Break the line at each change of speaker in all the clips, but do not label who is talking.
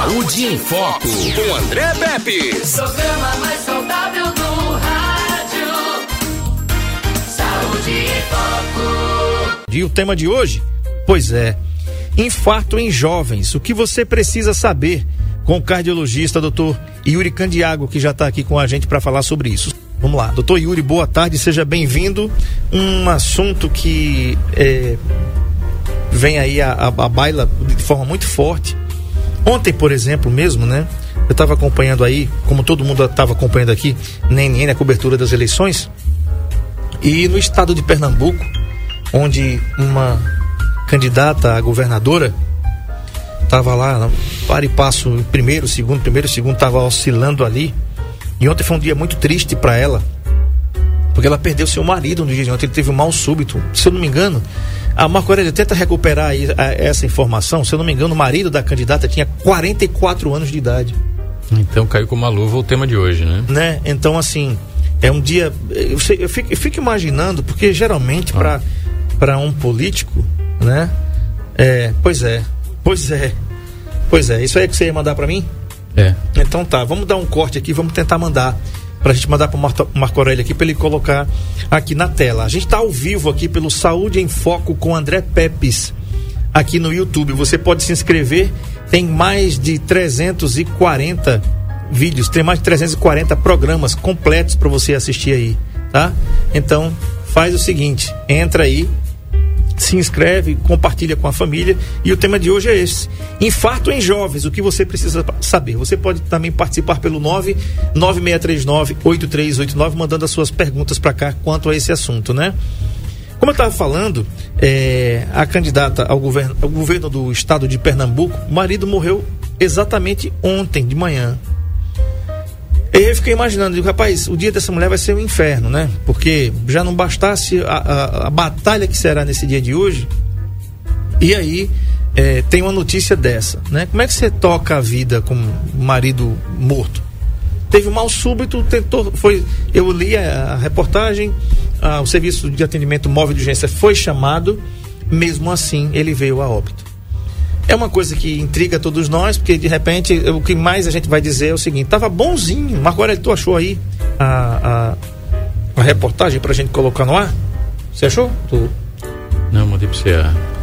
Saúde em Foco, com André Pepe.
Programa mais saudável do rádio. Saúde em Foco.
E o tema de hoje? Pois é, infarto em jovens. O que você precisa saber com o cardiologista doutor Yuri Candiago, que já está aqui com a gente para falar sobre isso. Vamos lá, doutor Yuri, boa tarde, seja bem-vindo. Um assunto que é, vem aí a, a, a baila de forma muito forte. Ontem, por exemplo, mesmo, né? Eu estava acompanhando aí, como todo mundo estava acompanhando aqui, NN, a cobertura das eleições. E no estado de Pernambuco, onde uma candidata a governadora estava lá, para e passo, primeiro, segundo, primeiro, segundo, estava oscilando ali. E ontem foi um dia muito triste para ela, porque ela perdeu seu marido no dia de ontem, ele teve um mal súbito. Se eu não me engano, a Marco Aurélio tenta recuperar aí, a, essa informação. Se eu não me engano, o marido da candidata tinha 44 anos de idade.
Então caiu como uma luva o tema de hoje, né?
Né? Então, assim, é um dia. Eu, sei, eu, fico, eu fico, imaginando, porque geralmente ah. para um político, né? É, pois é, pois é, pois é. Isso aí é que você ia mandar para mim?
É.
Então tá, vamos dar um corte aqui, vamos tentar mandar para a gente mandar para o Marco Aurélio aqui para ele colocar aqui na tela. A gente está ao vivo aqui pelo Saúde em Foco com André Pepes aqui no YouTube. Você pode se inscrever. Tem mais de 340 vídeos, tem mais de 340 programas completos para você assistir aí, tá? Então faz o seguinte, entra aí se inscreve, compartilha com a família. E o tema de hoje é esse: infarto em jovens, o que você precisa saber. Você pode também participar pelo 99639 8389, mandando as suas perguntas para cá quanto a esse assunto, né? Como eu estava falando, é, a candidata ao governo, ao governo do estado de Pernambuco, o marido morreu exatamente ontem de manhã. E eu fiquei imaginando, digo, rapaz, o dia dessa mulher vai ser um inferno, né? Porque já não bastasse a, a, a batalha que será nesse dia de hoje. E aí é, tem uma notícia dessa, né? Como é que você toca a vida com o marido morto? Teve um mal súbito, tentou, foi, eu li a, a reportagem, a, o serviço de atendimento móvel de urgência foi chamado, mesmo assim ele veio a óbito. É uma coisa que intriga todos nós, porque de repente o que mais a gente vai dizer é o seguinte: tava bonzinho. Marco Aurélio, tu achou aí a, a, a reportagem pra gente colocar no ar? Você achou? Tu...
Não, mandei pra você.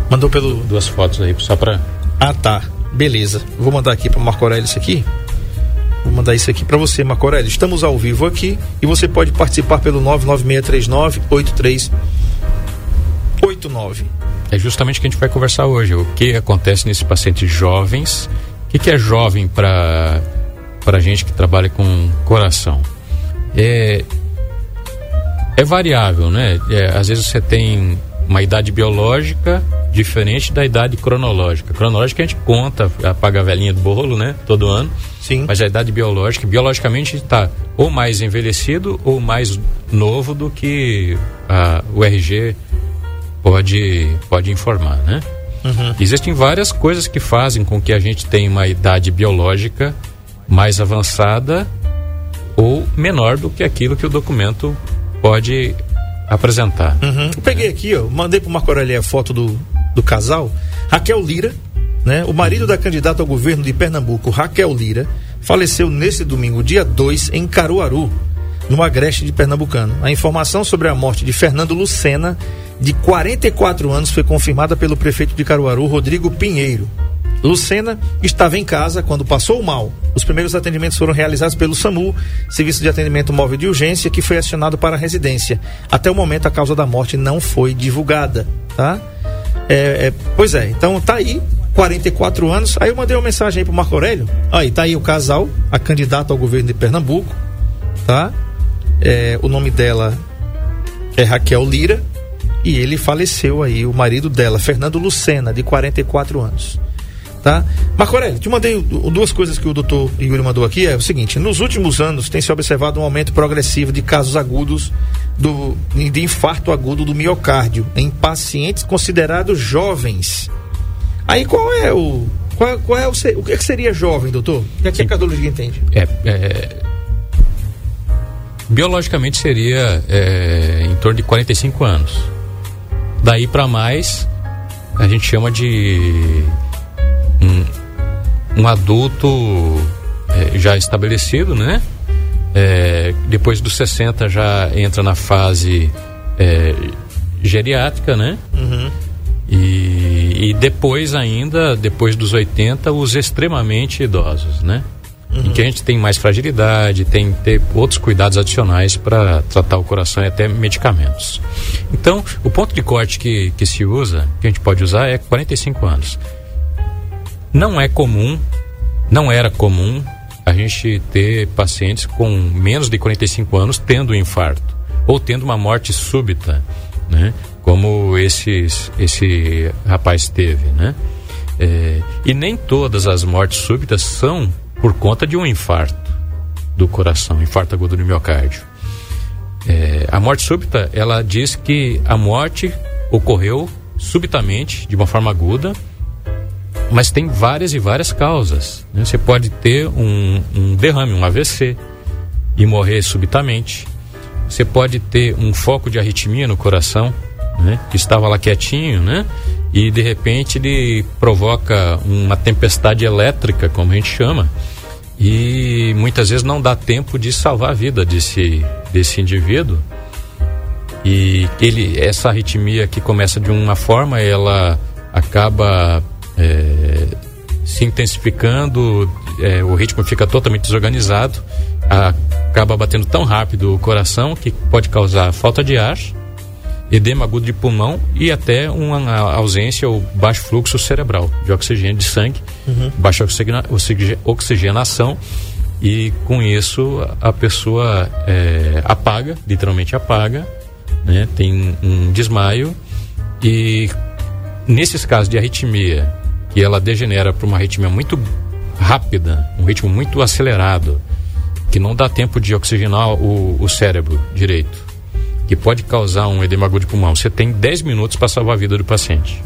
Mandou pelo.
Duas fotos aí, só pra.
Ah, tá. Beleza. Vou mandar aqui para Marco Aurélio isso aqui. Vou mandar isso aqui para você, Marco Aurélio. Estamos ao vivo aqui e você pode participar pelo 99639 8389
é justamente o que a gente vai conversar hoje. O que acontece nesses pacientes jovens? O que, que é jovem para a gente que trabalha com coração? É, é variável, né? É, às vezes você tem uma idade biológica diferente da idade cronológica. Cronológica a gente conta, apaga a velhinha do bolo, né? Todo ano.
Sim.
Mas a idade biológica, biologicamente está ou mais envelhecido ou mais novo do que a, o RG pode, pode informar, né? Uhum. Existem várias coisas que fazem com que a gente tenha uma idade biológica mais avançada ou menor do que aquilo que o documento pode apresentar.
Uhum. Eu peguei aqui, ó, mandei para o Marco Aurélio a foto do, do casal. Raquel Lira, né? O marido da candidata ao governo de Pernambuco, Raquel Lira, faleceu nesse domingo, dia 2, em Caruaru, no Agreste de Pernambucano. A informação sobre a morte de Fernando Lucena de 44 anos foi confirmada pelo prefeito de Caruaru, Rodrigo Pinheiro. Lucena estava em casa quando passou mal. Os primeiros atendimentos foram realizados pelo SAMU, Serviço de Atendimento Móvel de Urgência, que foi acionado para a residência. Até o momento, a causa da morte não foi divulgada, tá? É, é, pois é, então tá aí, 44 anos. Aí eu mandei uma mensagem aí pro Marco Aurélio. Aí tá aí o casal, a candidata ao governo de Pernambuco, tá? É, o nome dela é Raquel Lira e ele faleceu aí, o marido dela, Fernando Lucena, de 44 anos. Tá? Marco Aurélio, te mandei duas coisas que o doutor Yuri mandou aqui. É o seguinte: nos últimos anos tem se observado um aumento progressivo de casos agudos do, de infarto agudo do miocárdio em pacientes considerados jovens. Aí qual é o. Qual, qual é o, o que, é que seria jovem, doutor? O que, é que a cardiologia entende?
É, é, biologicamente seria é, em torno de 45 anos. Daí para mais, a gente chama de um, um adulto é, já estabelecido, né? É, depois dos 60 já entra na fase é, geriátrica, né?
Uhum.
E, e, depois ainda, depois dos 80, os extremamente idosos, né? Uhum. Em que a gente tem mais fragilidade, tem ter outros cuidados adicionais para tratar o coração e até medicamentos. Então, o ponto de corte que, que se usa, que a gente pode usar, é 45 anos. Não é comum, não era comum a gente ter pacientes com menos de 45 anos tendo um infarto ou tendo uma morte súbita, né? Como esses, esse rapaz teve, né? É, e nem todas as mortes súbitas são por conta de um infarto do coração, infarto agudo do miocárdio. É, a morte súbita, ela diz que a morte ocorreu subitamente, de uma forma aguda, mas tem várias e várias causas. Né? Você pode ter um, um derrame, um AVC, e morrer subitamente. Você pode ter um foco de arritmia no coração, né? que estava lá quietinho, né? e de repente ele provoca uma tempestade elétrica, como a gente chama, e muitas vezes não dá tempo de salvar a vida desse, desse indivíduo. E ele, essa arritmia que começa de uma forma, ela acaba é, se intensificando, é, o ritmo fica totalmente desorganizado, acaba batendo tão rápido o coração que pode causar falta de ar, edema agudo de pulmão e até uma ausência ou baixo fluxo cerebral de oxigênio de sangue, uhum. baixa oxigenação e com isso a pessoa é, apaga, literalmente apaga, né? tem um desmaio e nesses casos de arritmia que ela degenera para uma arritmia muito rápida, um ritmo muito acelerado, que não dá tempo de oxigenar o, o cérebro direito, que pode causar um edema agudo de pulmão. Você tem 10 minutos para salvar a vida do paciente.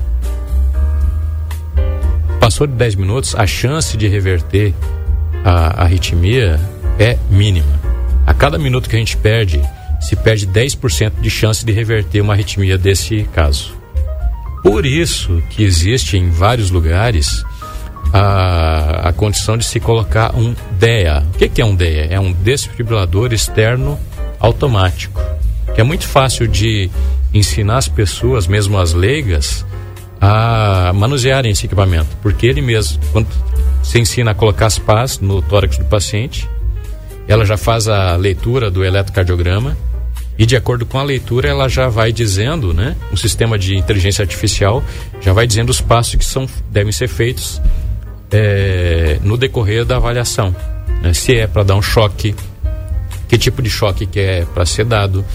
Passou de 10 minutos, a chance de reverter a, arritmia é mínima. A cada minuto que a gente perde, se perde 10% de chance de reverter uma arritmia desse caso. Por isso que existe em vários lugares a, a condição de se colocar um DEA. O que, que é um DEA? É um desfibrilador externo automático. É muito fácil de ensinar as pessoas, mesmo as leigas, a manusearem esse equipamento. Porque ele mesmo, quando se ensina a colocar as pás no tórax do paciente, ela já faz a leitura do eletrocardiograma e de acordo com a leitura, ela já vai dizendo, né? Um sistema de inteligência artificial já vai dizendo os passos que são, devem ser feitos é, no decorrer da avaliação. Né? Se é para dar um choque, que tipo de choque que é para ser dado,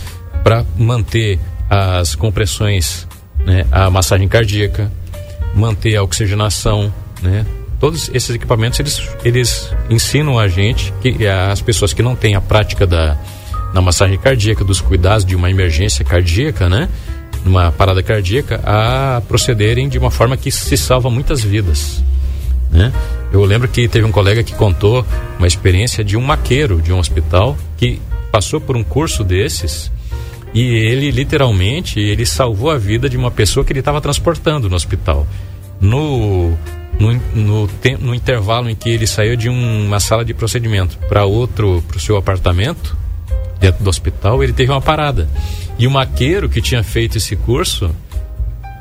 para manter as compressões, né? a massagem cardíaca, manter a oxigenação, né? Todos esses equipamentos eles, eles ensinam a gente que as pessoas que não têm a prática da na massagem cardíaca, dos cuidados de uma emergência cardíaca, né? Numa parada cardíaca, a procederem de uma forma que se salva muitas vidas. Né? Eu lembro que teve um colega que contou uma experiência de um maqueiro de um hospital que passou por um curso desses e ele literalmente ele salvou a vida de uma pessoa que ele estava transportando no hospital. No no, no, no, intervalo em que ele saiu de um, uma sala de procedimento para outro, para o seu apartamento, dentro do hospital, ele teve uma parada. E o maqueiro que tinha feito esse curso,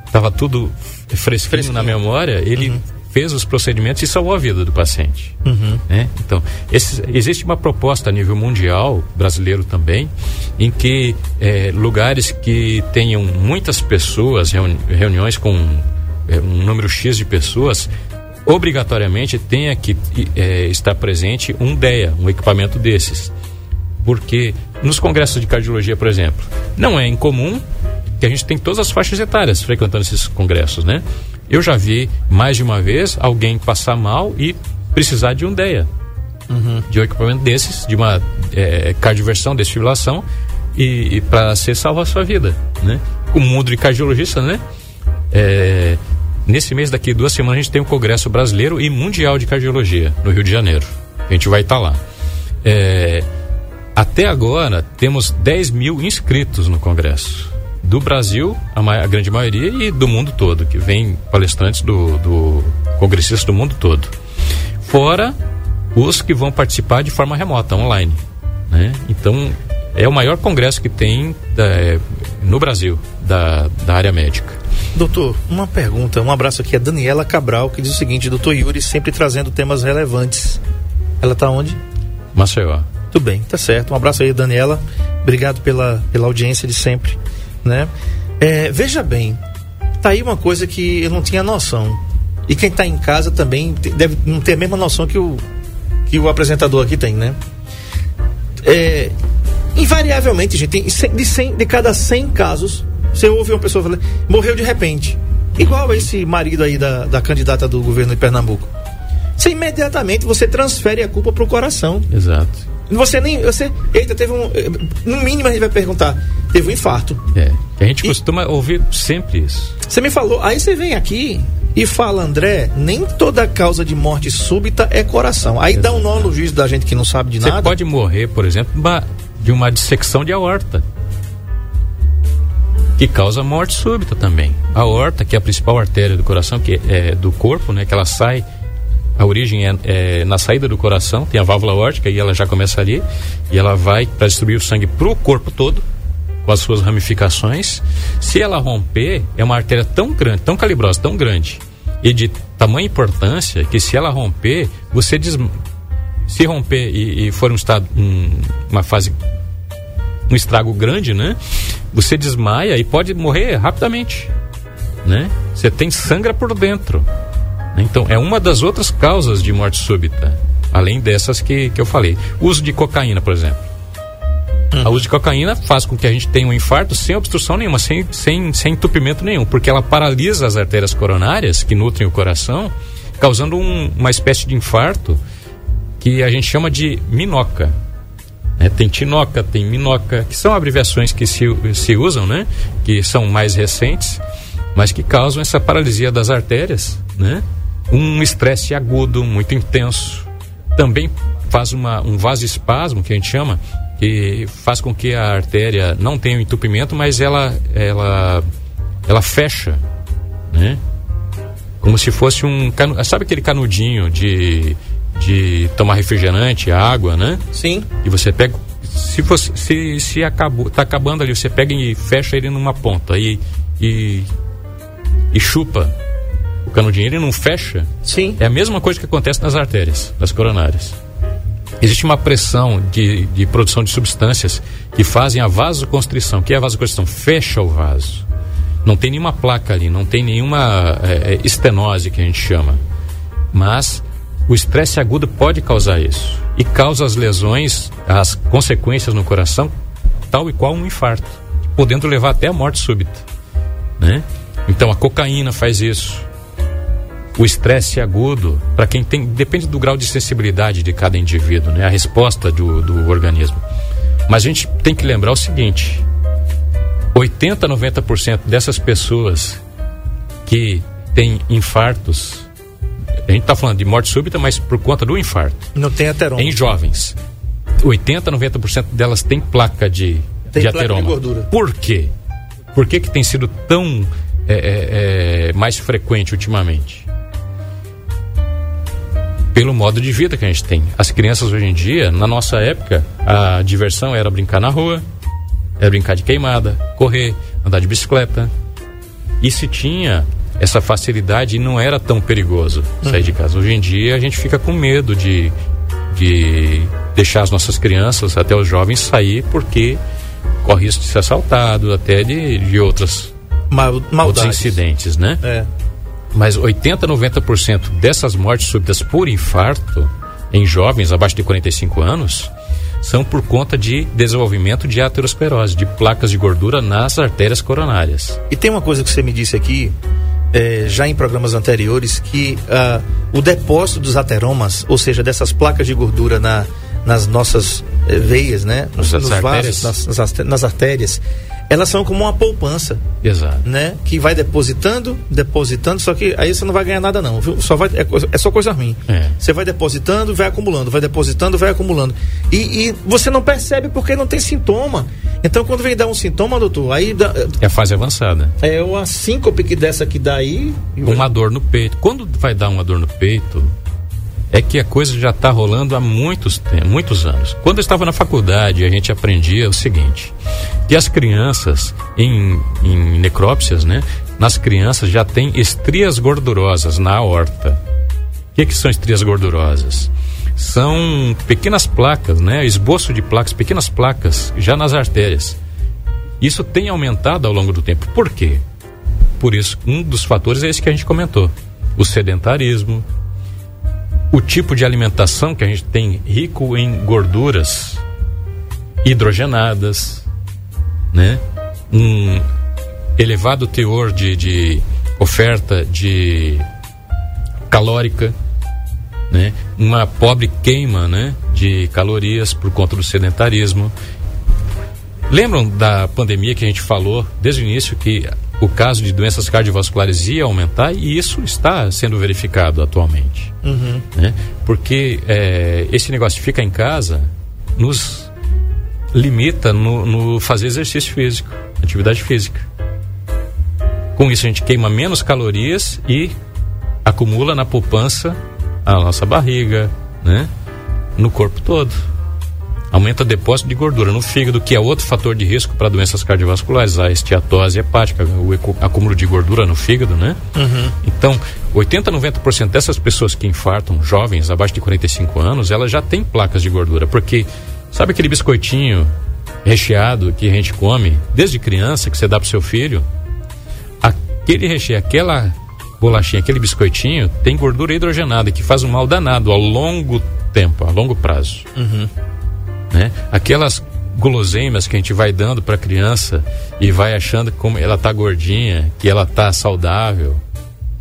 estava tudo fresquinho, fresquinho, na memória, ele uhum. Fez os procedimentos e salvou a vida do paciente. Uhum. Né? Então, esse, existe uma proposta a nível mundial, brasileiro também, em que é, lugares que tenham muitas pessoas, reuni reuniões com é, um número X de pessoas, obrigatoriamente tenha que é, estar presente um DEA, um equipamento desses porque nos congressos de cardiologia, por exemplo, não é incomum que a gente tem todas as faixas etárias frequentando esses congressos, né? Eu já vi mais de uma vez alguém passar mal e precisar de um DEA, uhum. de um equipamento desses, de uma é, cardioversão, desfibrilação, e, e para ser salvo a sua vida, né? O mundo de cardiologista, né? É, nesse mês daqui duas semanas a gente tem o Congresso Brasileiro e Mundial de Cardiologia no Rio de Janeiro. A gente vai estar tá lá. É, até agora, temos 10 mil inscritos no Congresso. Do Brasil, a, a grande maioria, e do mundo todo, que vem palestrantes do, do congressistas do mundo todo. Fora os que vão participar de forma remota, online. Né? Então, é o maior congresso que tem da, é, no Brasil da, da área médica.
Doutor, uma pergunta, um abraço aqui a Daniela Cabral, que diz o seguinte, doutor Yuri sempre trazendo temas relevantes. Ela está onde?
Maceió.
Tudo bem, tá certo. Um abraço aí, Daniela. Obrigado pela, pela audiência de sempre, né? É, veja bem, tá aí uma coisa que eu não tinha noção. E quem está em casa também deve não ter a mesma noção que o, que o apresentador aqui tem, né? É, invariavelmente, gente, de, 100, de cada 100 casos, você ouve uma pessoa falando, morreu de repente. Igual esse marido aí da, da candidata do governo de Pernambuco. Você imediatamente você transfere a culpa pro coração.
Exato.
Você nem. Você, eita, teve um. No mínimo a gente vai perguntar. Teve um infarto.
É. A gente e, costuma ouvir sempre isso.
Você me falou. Aí você vem aqui e fala, André, nem toda causa de morte súbita é coração. Aí dá um nó no juízo da gente que não sabe de
você
nada.
Você pode morrer, por exemplo, de uma dissecção de aorta. Que causa morte súbita também. A aorta, que é a principal artéria do coração, que é do corpo, né? Que ela sai a origem é, é, na saída do coração, tem a válvula órtica e ela já começa ali, e ela vai para distribuir o sangue para o corpo todo, com as suas ramificações. Se ela romper, é uma artéria tão grande, tão calibrosa, tão grande, e de tamanha importância, que se ela romper, você des... se romper e, e for um estado, um, uma fase, um estrago grande, né? Você desmaia e pode morrer rapidamente, né? Você tem sangra por dentro. Então, é uma das outras causas de morte súbita, além dessas que, que eu falei. Uso de cocaína, por exemplo. Hum. O uso de cocaína faz com que a gente tenha um infarto sem obstrução nenhuma, sem, sem, sem entupimento nenhum, porque ela paralisa as artérias coronárias que nutrem o coração, causando um, uma espécie de infarto que a gente chama de minoca. É, tem tinoca, tem minoca, que são abreviações que se, se usam, né? Que são mais recentes, mas que causam essa paralisia das artérias, né? Um estresse agudo, muito intenso. Também faz uma, um vasoespasmo, que a gente chama, que faz com que a artéria não tenha um entupimento, mas ela, ela, ela fecha, né? Como se fosse um... Sabe aquele canudinho de, de tomar refrigerante, água, né?
Sim.
E você pega... Se, fosse, se, se acabou, tá acabando ali, você pega e fecha ele numa ponta e, e, e chupa o canudinho ele não fecha.
Sim.
É a mesma coisa que acontece nas artérias, nas coronárias. Existe uma pressão de, de produção de substâncias que fazem a vasoconstrição. O que é a vasoconstrição? Fecha o vaso. Não tem nenhuma placa ali, não tem nenhuma é, é estenose que a gente chama. Mas o estresse agudo pode causar isso. E causa as lesões, as consequências no coração, tal e qual um infarto, podendo levar até a morte súbita. Né? Então a cocaína faz isso, o estresse agudo, para quem tem, depende do grau de sensibilidade de cada indivíduo, né? A resposta do, do organismo. Mas a gente tem que lembrar o seguinte: 80, 90% dessas pessoas que têm infartos, a gente está falando de morte súbita, mas por conta do infarto.
Não tem ateroma.
Em jovens. 80, 90% delas têm placa de,
tem
de
placa
ateroma.
De gordura.
Por quê? Por que, que tem sido tão é, é, é, mais frequente ultimamente? Pelo modo de vida que a gente tem. As crianças hoje em dia, na nossa época, a diversão era brincar na rua, era brincar de queimada, correr, andar de bicicleta. E se tinha essa facilidade e não era tão perigoso sair de casa. Hoje em dia a gente fica com medo de, de deixar as nossas crianças, até os jovens, sair porque corre risco de ser assaltado, até de, de outras,
Mal,
outros incidentes, né?
É
mas 80, 90% dessas mortes súbitas por infarto em jovens abaixo de 45 anos são por conta de desenvolvimento de aterosclerose, de placas de gordura nas artérias coronárias.
E tem uma coisa que você me disse aqui, é, já em programas anteriores, que uh, o depósito dos ateromas, ou seja, dessas placas de gordura na, nas nossas eh, veias, né?
Nos, nos
vasos, nas, nas, nas artérias, elas são como uma poupança.
Exato.
Né? Que vai depositando, depositando, só que aí você não vai ganhar nada não, viu? Só vai, é, é só coisa ruim.
É.
Você vai depositando, vai acumulando, vai depositando, vai acumulando. E, e, você não percebe porque não tem sintoma. Então quando vem dar um sintoma, doutor, aí dá,
É a fase avançada.
É uma síncope que dessa que dá aí.
Uma dor no peito. Quando vai dar uma dor no peito, é que a coisa já está rolando há muitos, muitos anos. Quando eu estava na faculdade, a gente aprendia o seguinte: que as crianças em, em necrópsias, né? Nas crianças já tem estrias gordurosas na aorta. O que, que são estrias gordurosas? São pequenas placas, né? Esboço de placas, pequenas placas já nas artérias. Isso tem aumentado ao longo do tempo. Por quê? Por isso, um dos fatores é esse que a gente comentou: o sedentarismo, o tipo de alimentação que a gente tem rico em gorduras hidrogenadas, né? Um elevado teor de, de oferta de calórica, né? Uma pobre queima, né? De calorias por conta do sedentarismo. Lembram da pandemia que a gente falou desde o início que o caso de doenças cardiovasculares ia aumentar e isso está sendo verificado atualmente. Uhum. Né? Porque é, esse negócio de ficar em casa nos limita no, no fazer exercício físico, atividade física. Com isso a gente queima menos calorias e acumula na poupança a nossa barriga, né? No corpo todo aumenta o depósito de gordura no fígado, que é outro fator de risco para doenças cardiovasculares, a esteatose hepática, o acúmulo de gordura no fígado, né? Uhum. Então, 80 a 90% dessas pessoas que infartam, jovens, abaixo de 45 anos, elas já têm placas de gordura, porque sabe aquele biscoitinho recheado que a gente come desde criança, que você dá para seu filho? Aquele recheio, aquela bolachinha, aquele biscoitinho, tem gordura hidrogenada que faz um mal danado a longo tempo, a longo prazo. Uhum né? Aquelas guloseimas que a gente vai dando para a criança e vai achando que como ela tá gordinha, que ela tá saudável,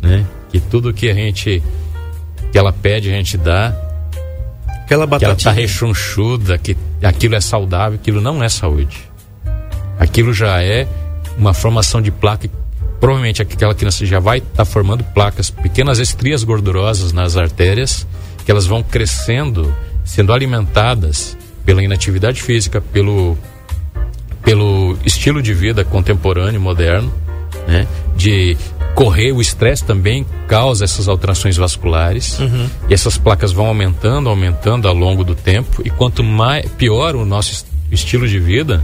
né? Que tudo que a gente que ela pede a gente dá.
Aquela batatinha.
Que ela tá rechonchuda, que aquilo é saudável, aquilo não é saúde. Aquilo já é uma formação de placa provavelmente aquela criança já vai estar tá formando placas, pequenas estrias gordurosas nas artérias, que elas vão crescendo, sendo alimentadas pela inatividade física, pelo, pelo estilo de vida contemporâneo, moderno, né? De correr, o estresse também causa essas alterações vasculares uhum. e essas placas vão aumentando, aumentando ao longo do tempo e quanto mais pior o nosso estilo de vida,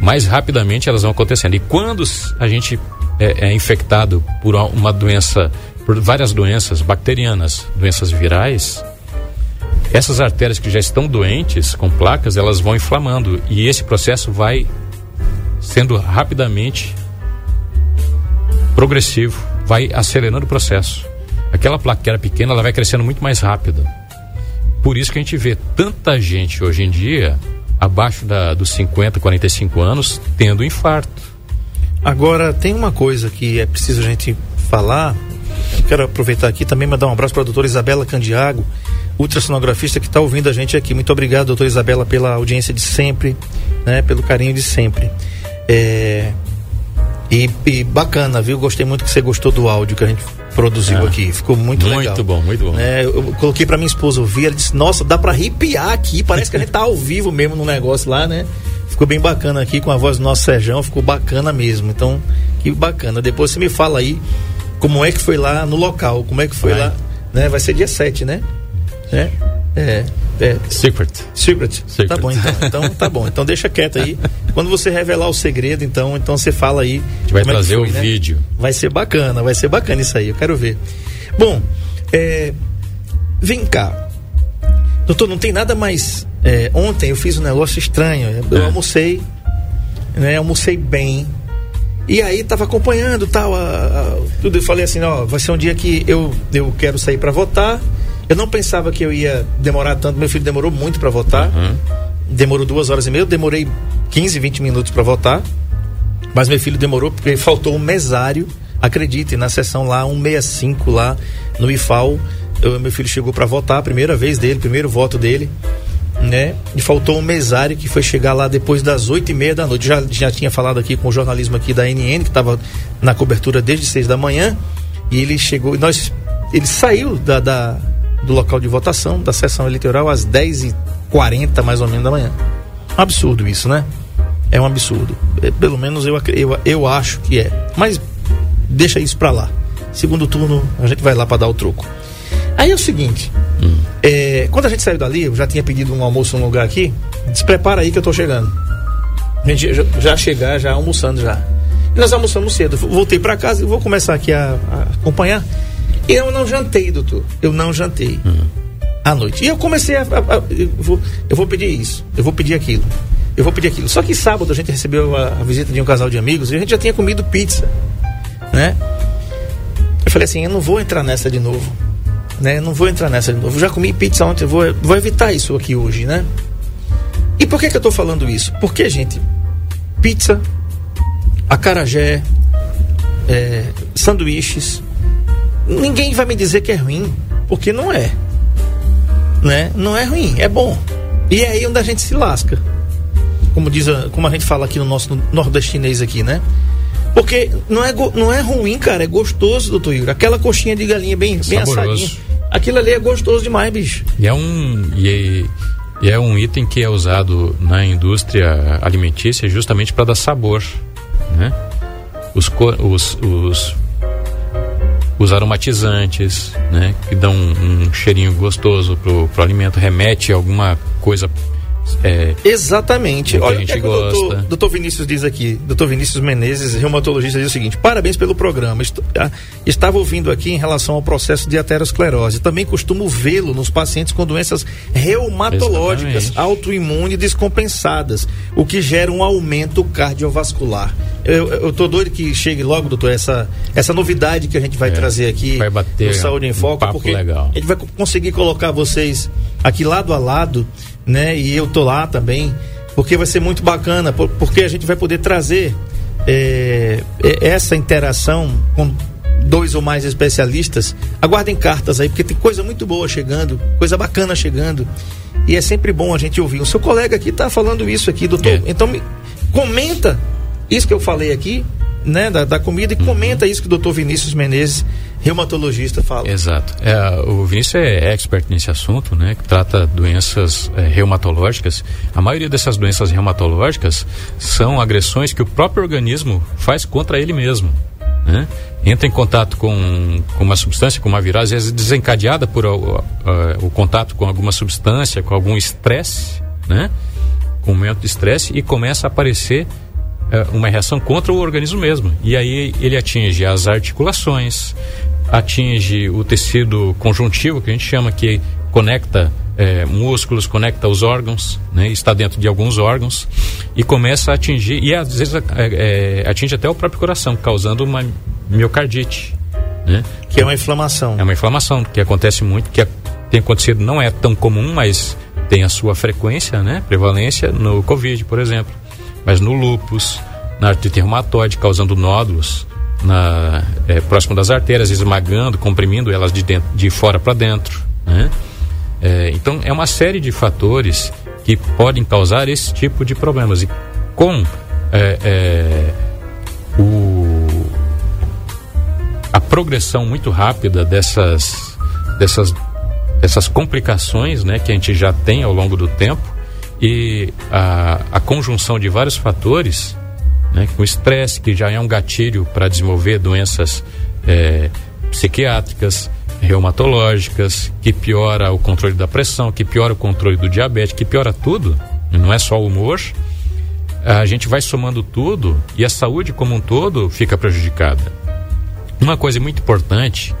mais rapidamente elas vão acontecendo. E quando a gente é, é infectado por uma doença, por várias doenças bacterianas, doenças virais, essas artérias que já estão doentes com placas, elas vão inflamando e esse processo vai sendo rapidamente progressivo, vai acelerando o processo. Aquela placa que era pequena, ela vai crescendo muito mais rápido. Por isso que a gente vê tanta gente hoje em dia, abaixo da, dos 50, 45 anos, tendo infarto.
Agora, tem uma coisa que é preciso a gente falar. quero aproveitar aqui também mandar um abraço para a doutora Isabela Candiago, ultrassonografista que está ouvindo a gente aqui. Muito obrigado, doutora Isabela, pela audiência de sempre, né? Pelo carinho de sempre. É... E, e, bacana, viu? Gostei muito que você gostou do áudio que a gente produziu ah, aqui. Ficou muito,
muito
legal.
Muito bom, muito bom.
É, eu coloquei para minha esposa ouvir, ela disse: Nossa, dá para arrepiar aqui. Parece que a gente tá ao vivo mesmo no negócio lá, né? Ficou bem bacana aqui com a voz do nosso Serjão, ficou bacana mesmo. Então, que bacana. Depois você me fala aí como é que foi lá no local, como é que foi Vai. lá. Né? Vai ser dia 7, né? É. É. É.
Secret.
Secret. Secret. Tá bom, então. Então tá bom. Então deixa quieto aí. Quando você revelar o segredo, então, então você fala aí.
A gente vai é trazer foi, o né? vídeo.
Vai ser bacana, vai ser bacana isso aí. Eu quero ver. Bom, é, vem cá. Doutor, não tem nada mais. É, ontem eu fiz um negócio estranho. Eu é. almocei, né? Almocei bem. E aí tava acompanhando tal, a, a, tudo. Eu falei assim, ó, vai ser um dia que eu, eu quero sair para votar eu não pensava que eu ia demorar tanto. Meu filho demorou muito para votar. Uhum. Demorou duas horas e meia. Eu demorei 15, 20 minutos para votar. Mas meu filho demorou porque faltou um mesário. Acredite, na sessão lá, 165 lá no IFAL. Eu, meu filho chegou para votar, a primeira vez dele, primeiro voto dele. Né? E faltou um mesário que foi chegar lá depois das oito e meia da noite. Já, já tinha falado aqui com o jornalismo aqui da NN, que estava na cobertura desde seis da manhã. E ele chegou, nós, ele saiu da, da do local de votação da sessão eleitoral às 10h40 mais ou menos da manhã. Absurdo isso, né? É um absurdo. É, pelo menos eu, eu, eu acho que é. Mas deixa isso para lá. Segundo turno, a gente vai lá para dar o troco. Aí é o seguinte, é, quando a gente saiu dali, eu já tinha pedido um almoço num lugar aqui, desprepara aí que eu tô chegando. A gente já, já chegar, já almoçando já. E nós almoçamos cedo. Voltei para casa e vou começar aqui a, a, acompanhar. E eu não jantei, doutor. Eu não jantei. À noite. E eu comecei a. a- a- eu, vou, eu vou pedir isso. Eu vou pedir aquilo. Eu vou pedir aquilo. Só que sábado a gente recebeu a, a visita de um casal de amigos e a gente já tinha comido pizza. Né? Eu falei assim, eu não vou entrar nessa de novo. Né? Eu não vou entrar nessa de novo. Eu já comi pizza ontem, eu vou, vou evitar isso aqui hoje, né? E por que, que eu tô falando isso? Porque, gente, pizza, acarajé, é, sanduíches, ninguém vai me dizer que é ruim, porque não é. Né? Não é ruim, é bom. E é aí onde a gente se lasca. Como diz, a- como a gente fala aqui no nosso nordestinês aqui, né? Porque não é, não é ruim, cara, é gostoso, doutor Yuri. Aquela coxinha de galinha bem, bem
Saboroso.
assadinha. Aquilo ali é gostoso demais, bicho.
E é um e, e é um item que é usado na indústria alimentícia justamente para dar sabor, né? Os, os, os os aromatizantes, né, que dão um, cheirinho gostoso pro, pro alimento, remete a alguma coisa é,
Exatamente.
O que a
Olha o
gente
que, é que o doutor,
gosta.
doutor Vinícius diz aqui. Doutor Vinícius Menezes, reumatologista, diz o seguinte: parabéns pelo programa. Ah, Estava ouvindo aqui em relação ao processo de aterosclerose. Também costumo vê-lo nos pacientes com doenças reumatológicas autoimunes descompensadas, o que gera um aumento cardiovascular. Eu, tô doido que chegue logo, doutor, essa, essa novidade que a gente vai
É,
trazer aqui
vai bater
no Saúde em
um
Foco,
papo
porque
legal.
a gente vai co- conseguir colocar vocês aqui lado a lado, né? E eu tô lá também, porque vai ser muito bacana, por- porque a gente vai poder trazer é, é, essa interação com dois ou mais especialistas. Aguardem cartas aí, porque tem coisa muito boa chegando, coisa bacana chegando. E é sempre bom a gente ouvir. O seu colega aqui tá falando isso aqui, doutor.
É.
Então me comenta isso que eu falei aqui, né, da, da comida, e comenta isso que o doutor Vinícius Menezes, reumatologista, fala.
Exato. É, o Vinícius é expert nesse assunto, né? Que trata doenças é, reumatológicas. A maioria dessas doenças reumatológicas são agressões que o próprio organismo faz contra ele mesmo. Né? Entra em contato com, com uma substância, com uma virose, às vezes desencadeada por o, a- o contato com alguma substância, com algum estresse, né? Com um momento de estresse e começa a aparecer uma reação contra o organismo mesmo. E aí ele atinge as articulações, atinge o tecido conjuntivo, que a gente chama que conecta é, músculos, conecta os órgãos, né, está dentro de alguns órgãos, e começa a atingir, e às vezes é, é, atinge até o próprio coração, causando uma miocardite. Né?
Que é uma inflamação.
É uma inflamação que acontece muito, que a- tem acontecido, não é tão comum, mas tem a sua frequência, né? Prevalência no Covid, por exemplo. Mas no lúpus, na artrite reumatoide, causando nódulos na, é, próximo das artérias, esmagando, comprimindo elas de, dentro, de fora para dentro, né? É, então, é uma série de fatores que podem causar esse tipo de problemas. E com é, é, o, a progressão muito rápida dessas, dessas, dessas complicações né, que a gente já tem ao longo do tempo e a, a conjunção de vários fatores, né, com o estresse, que já é um gatilho para desenvolver doenças é, psiquiátricas, reumatológicas, que piora o controle da pressão, que piora o controle do diabetes, que piora tudo, não é só o humor, a gente vai somando tudo e a saúde como um todo fica prejudicada. Uma coisa muito importante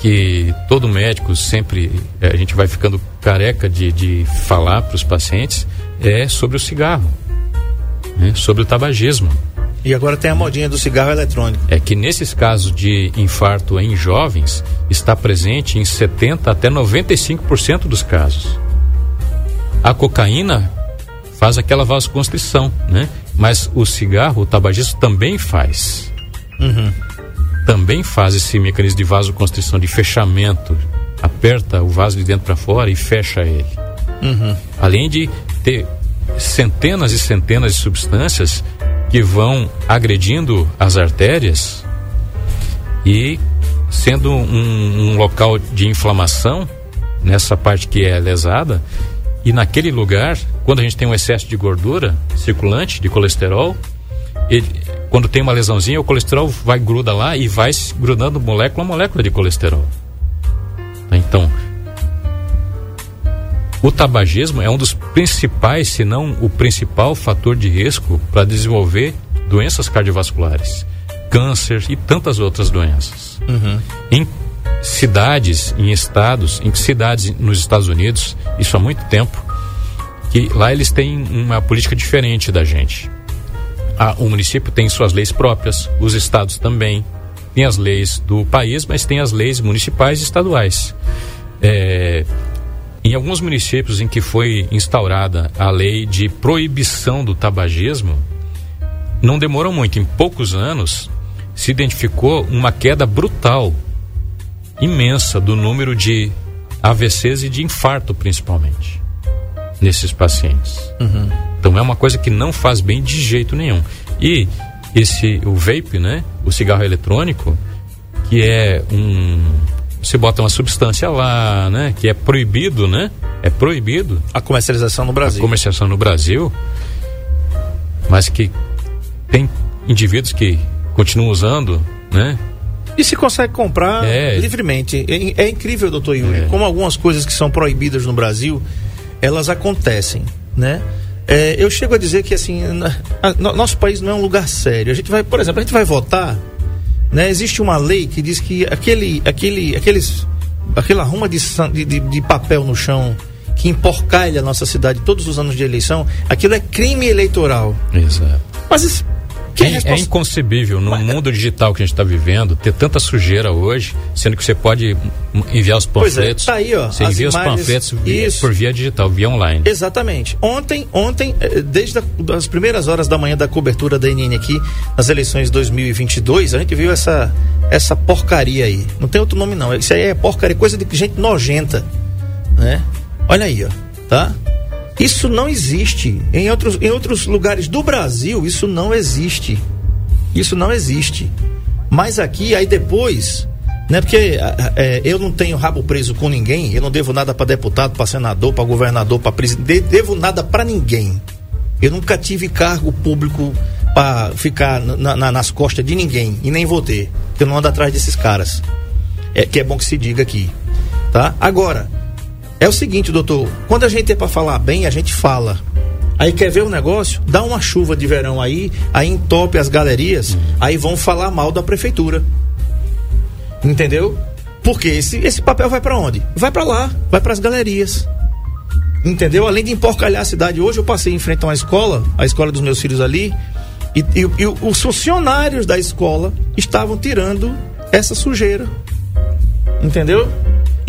que todo médico sempre eh, a gente vai ficando careca de, de falar para os pacientes é sobre o cigarro, né? sobre o tabagismo.
E agora tem a modinha do cigarro eletrônico.
É que nesses casos de infarto em jovens está presente em 70 até 95% dos casos. A cocaína faz aquela vasoconstrição, né? Mas o cigarro, o tabagismo também faz. Também faz esse mecanismo de vasoconstrição, de fechamento. Aperta o vaso de dentro para fora e fecha ele. Além de ter centenas e centenas de substâncias que vão agredindo as artérias e sendo um, um local de inflamação nessa parte que é lesada e naquele lugar quando a gente tem um excesso de gordura circulante de colesterol ele, quando tem uma lesãozinha o colesterol vai gruda lá e vai se grudando molécula a molécula de colesterol Então, o tabagismo é um dos principais, se não o principal fator de risco para desenvolver doenças cardiovasculares, câncer e tantas outras doenças.
Uhum.
Em cidades, em estados, em cidades nos Estados Unidos, isso há muito tempo, que lá eles têm uma política diferente da gente. Ah, o município tem suas leis próprias, os estados também. Tem as leis do país, mas tem as leis municipais e estaduais. É, em alguns municípios em que foi instaurada a lei de proibição do tabagismo, não demorou muito, em poucos anos se identificou uma queda brutal, imensa, do número de AVCs e de infarto, principalmente, nesses pacientes.
Uhum.
Então é uma coisa que não faz bem de jeito nenhum. E esse o vape, né, o cigarro eletrônico, que é um você bota uma substância lá, né? Que é proibido, né? É proibido.
A comercialização no
A
Brasil.
comercialização no Brasil, mas que tem indivíduos que continuam usando, né?
E se consegue comprar
É.
livremente. É, é incrível, doutor Yuri,
É.
como algumas coisas que são proibidas no Brasil, elas acontecem, né? É, eu chego a dizer que assim, na- a- no- nosso país não é um lugar sério. A gente vai, por exemplo, a gente vai votar, né? Existe uma lei que diz que aquele, aquele, aqueles, aquela ruma de, de, de- papel no chão que emporcalha a nossa cidade todos os anos de eleição, aquilo é crime eleitoral.
Exato.
Mas é,
É, é inconcebível no mundo digital que a gente está vivendo ter tanta sujeira hoje, sendo que você pode enviar os
Pois é,
panfletos.
tá aí, ó,
Você envia os
imagens-
panfletos via- por via digital, via online.
Exatamente. Ontem, ontem, eh, desde a- as primeiras horas da manhã da cobertura da NN aqui, nas eleições 2022, a gente viu essa, essa porcaria aí. Não tem outro nome não. Isso aí é porcaria, coisa de gente nojenta, né? Olha aí, ó, tá? Isso não existe. Em outros, em outros lugares do Brasil, isso não existe. Isso não existe. Mas aqui, aí depois, né? Porque é, eu não tenho rabo preso com ninguém, eu não devo nada para deputado, para senador, para governador, para presidente, devo nada para ninguém. Eu nunca tive cargo público para ficar na- na- nas costas de ninguém e nem vou ter. Eu não ando atrás desses caras. É que é bom que se diga aqui, tá? Agora, é o seguinte, doutor, quando a gente é para falar bem, a gente fala. Aí quer ver o negócio? Dá uma chuva de verão aí, aí entope as galerias, aí vão falar mal da prefeitura. Entendeu? Porque esse, esse papel vai para onde? Vai para lá, vai para as galerias. Entendeu? Além de emporcalhar a cidade, hoje eu passei em frente a uma escola, a escola dos meus filhos ali, e, e- e os funcionários da escola estavam tirando essa sujeira. Entendeu?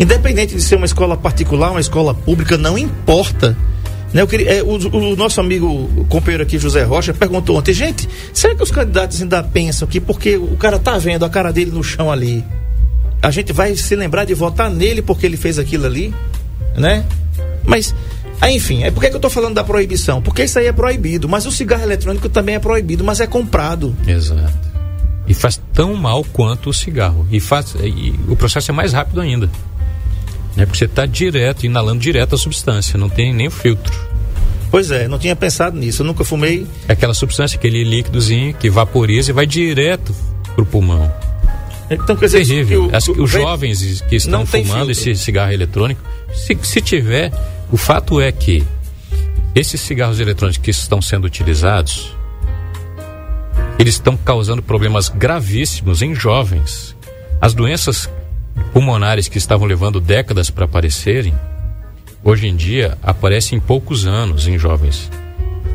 Independente de ser uma escola particular, uma escola pública, não importa. Né, queria, é, o, o nosso amigo o companheiro aqui, José Rocha, perguntou ontem, gente, será que os candidatos ainda pensam que porque o cara tá vendo a cara dele no chão ali, a gente vai se lembrar de votar nele porque ele fez aquilo ali? Né? Mas, aí, enfim, é por que que eu tô falando da proibição? Porque isso aí é proibido, mas o cigarro eletrônico também é proibido, mas é comprado.
Exato. E faz tão mal quanto o cigarro. E, faz, e o processo é mais rápido ainda. Né? Porque você está direto, inalando direto a substância, não tem nem o filtro.
Pois é, não tinha pensado nisso, eu nunca fumei.
É aquela substância, aquele líquidozinho que vaporiza e vai direto pro pulmão.
Então, quer dizer,
Terrível.
que o-
As-
o-
os jovens que estão fumando
filtro.
esse cigarro eletrônico, se, se tiver, o fato é que esses cigarros eletrônicos que estão sendo utilizados, eles estão causando problemas gravíssimos em jovens. As doenças pulmonares que estavam levando décadas para aparecerem, hoje em dia aparecem em poucos anos em jovens.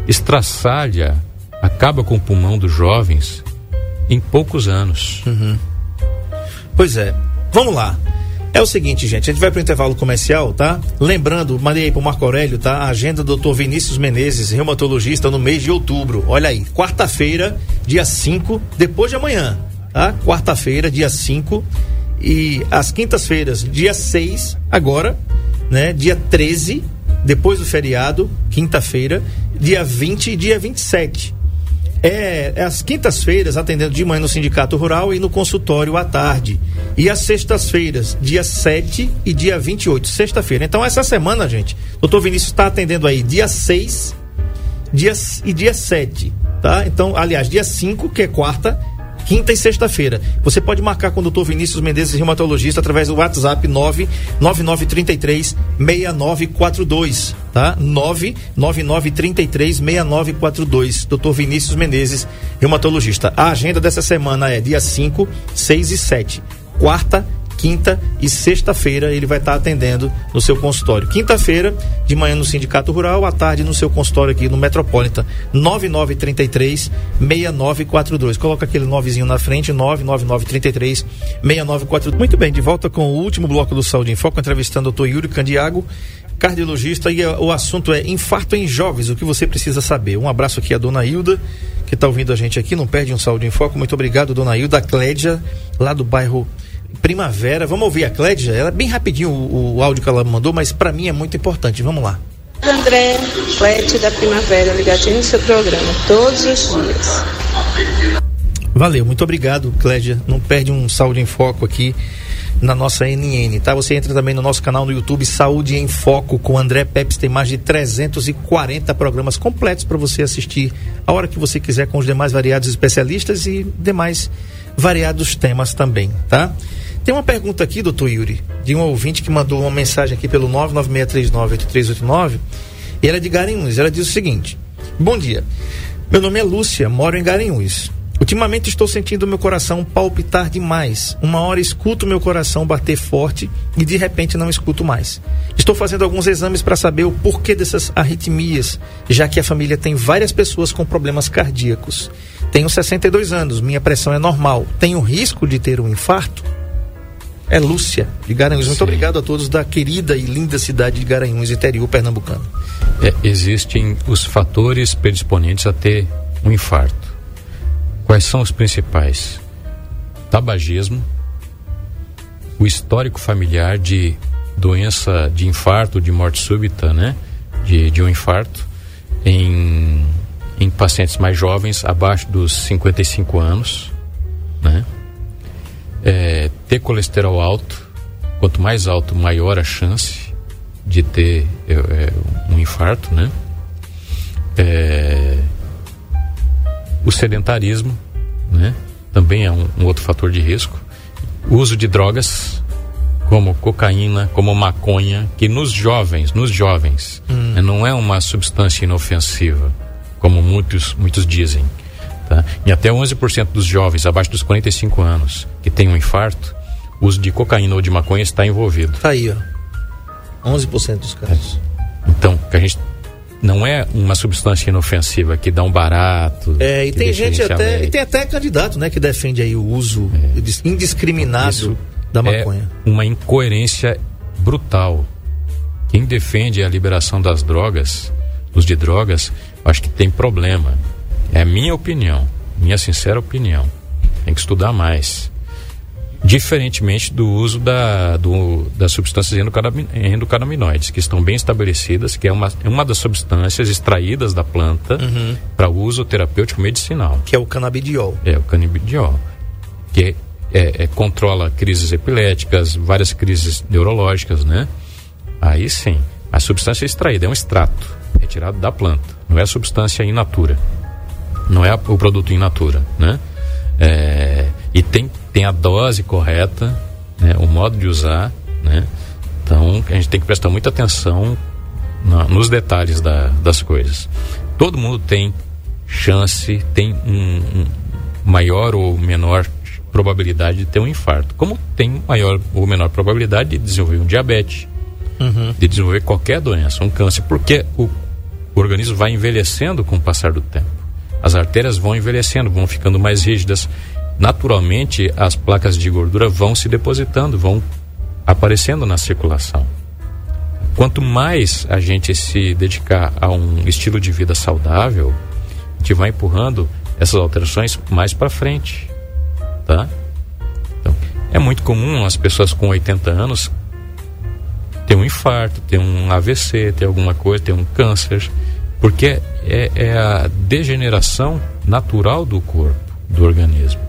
Estraçalha acaba com o pulmão dos jovens em poucos anos.
Pois é. Vamos lá. É o seguinte, gente, a gente vai para o intervalo comercial, tá? Lembrando, mandei aí pro Marco Aurélio, tá? A agenda do Dr. Vinícius Menezes, reumatologista, no mês de outubro. Olha aí, quarta-feira, dia 5, depois de amanhã, tá? Quarta-feira, dia 5 e às quintas-feiras, dia 6, agora, né? Dia 13, depois do feriado, quinta-feira, dia 20 e dia 27. É, é às quintas-feiras, atendendo de manhã no Sindicato Rural e no consultório à tarde. E às sextas-feiras, dia 7 e dia 28, sexta-feira. Então, essa semana, gente, o doutor Vinícius está atendendo aí dia 6 dia, e dia 7, tá? Então, aliás, dia 5, que é quarta, quinta e sexta-feira. Você pode marcar com o doutor Vinícius Mendes, reumatologista, através do WhatsApp 99933 6942, tá? 99933 6942. Doutor Vinícius Menezes, reumatologista. A agenda dessa semana é dia 5, 6 e 7. Quarta, quinta e sexta-feira ele vai estar atendendo no seu consultório. Quinta-feira, de manhã no Sindicato Rural, à tarde no seu consultório aqui no Metropolitan. 9933 6942. Coloca aquele novezinho na frente, 99933 6942. Muito bem, de volta com o último bloco do Saúde em Foco, entrevistando o Dr. Yuri Candiago, cardiologista, e o assunto é infarto em jovens, o que você precisa saber. Um abraço aqui a dona Hilda, que está ouvindo a gente aqui, não perde um Saúde em Foco. Muito obrigado, dona Hilda Clédia, lá do bairro Primavera. Vamos ouvir a Clédia? Ela é bem rapidinho o, o áudio que ela mandou, mas para mim é muito importante. Vamos lá.
André, Clédia da Primavera, ligadinho no seu programa, todos os dias.
Valeu, muito obrigado, Clédia. Não perde um Saúde em Foco aqui na nossa NN, tá? Você entra também no nosso canal no YouTube Saúde em Foco com André Pepes, tem mais de 340 programas completos para você assistir a hora que você quiser com os demais variados especialistas e demais variados temas também, tá? Tem uma pergunta aqui, doutor Yuri, de um ouvinte que mandou uma mensagem aqui pelo 996398389 e ela é de Garanhuns. Ela diz o seguinte: Bom dia, meu nome é Lúcia, moro em Garanhuns. Ultimamente estou sentindo meu coração palpitar demais. Uma hora escuto meu coração bater forte e de repente não escuto mais. Estou fazendo alguns exames para saber o porquê dessas arritmias, já que a família tem várias pessoas com problemas cardíacos. Tenho 62 anos, minha pressão é normal. Tenho risco de ter um infarto? É Lúcia, de Garanhuns. Muito
Sim.
obrigado a todos da querida e linda cidade de Garanhuns, interior pernambucano.
É, existem os fatores predisponentes a ter um infarto. Quais são os principais? Tabagismo, o histórico familiar de doença de infarto, de morte súbita, né? De, de um infarto em, em pacientes mais jovens, abaixo dos 55 anos, né? É, ter colesterol alto, quanto mais alto, maior a chance de ter é, é, um infarto, né? É, o sedentarismo, né? Também é um, um outro fator de risco. O uso de drogas, como cocaína, como maconha, que nos jovens, nos jovens, né, não é uma substância inofensiva, como muitos, muitos dizem. Tá? E até 11% dos jovens abaixo dos 45 anos que têm um infarto, o uso de cocaína ou de maconha está envolvido.
Tá aí, ó. 11% dos casos.
Então, que a gente não é uma substância inofensiva que dá um barato.
É, e tem gente até,
alegre.
e tem até candidato, né, que defende aí o uso indis- indiscriminado
Isso
da maconha.
É uma incoerência brutal. Quem defende a liberação das drogas, os de drogas, acho que tem problema. É minha opinião, minha sincera opinião. Tem que estudar mais. Diferentemente do uso da, do, das substâncias endocannabin- endocannabinoides, que estão bem estabelecidas, que é uma, é uma das substâncias extraídas da planta para uso terapêutico medicinal.
Que é o canabidiol.
É, o canabidiol. Que é, é, controla crises epiléticas, várias crises neurológicas, né? Aí sim, a substância é extraída, é um extrato, é tirado da planta, não é substância in natura, não é o produto in natura, né? É, e tem, tem a dose correta, né? o modo de usar, né? Então a gente tem que prestar muita atenção na- nos detalhes da- das coisas. Todo mundo tem chance, tem um, um maior ou menor probabilidade de ter um infarto, como tem maior ou menor probabilidade de desenvolver um diabetes, de desenvolver qualquer doença, um câncer, porque o, o organismo vai envelhecendo com o passar do tempo. As artérias vão envelhecendo, vão ficando mais rígidas. Naturalmente, as placas de gordura vão se depositando, vão aparecendo na circulação. Quanto mais a gente se dedicar a um estilo de vida saudável, a gente vai empurrando essas alterações mais para frente, tá? Então, é muito comum as pessoas com 80 anos ter um infarto, ter um AVC, ter alguma coisa, ter um câncer, porque é, é a degeneração natural do corpo, do organismo.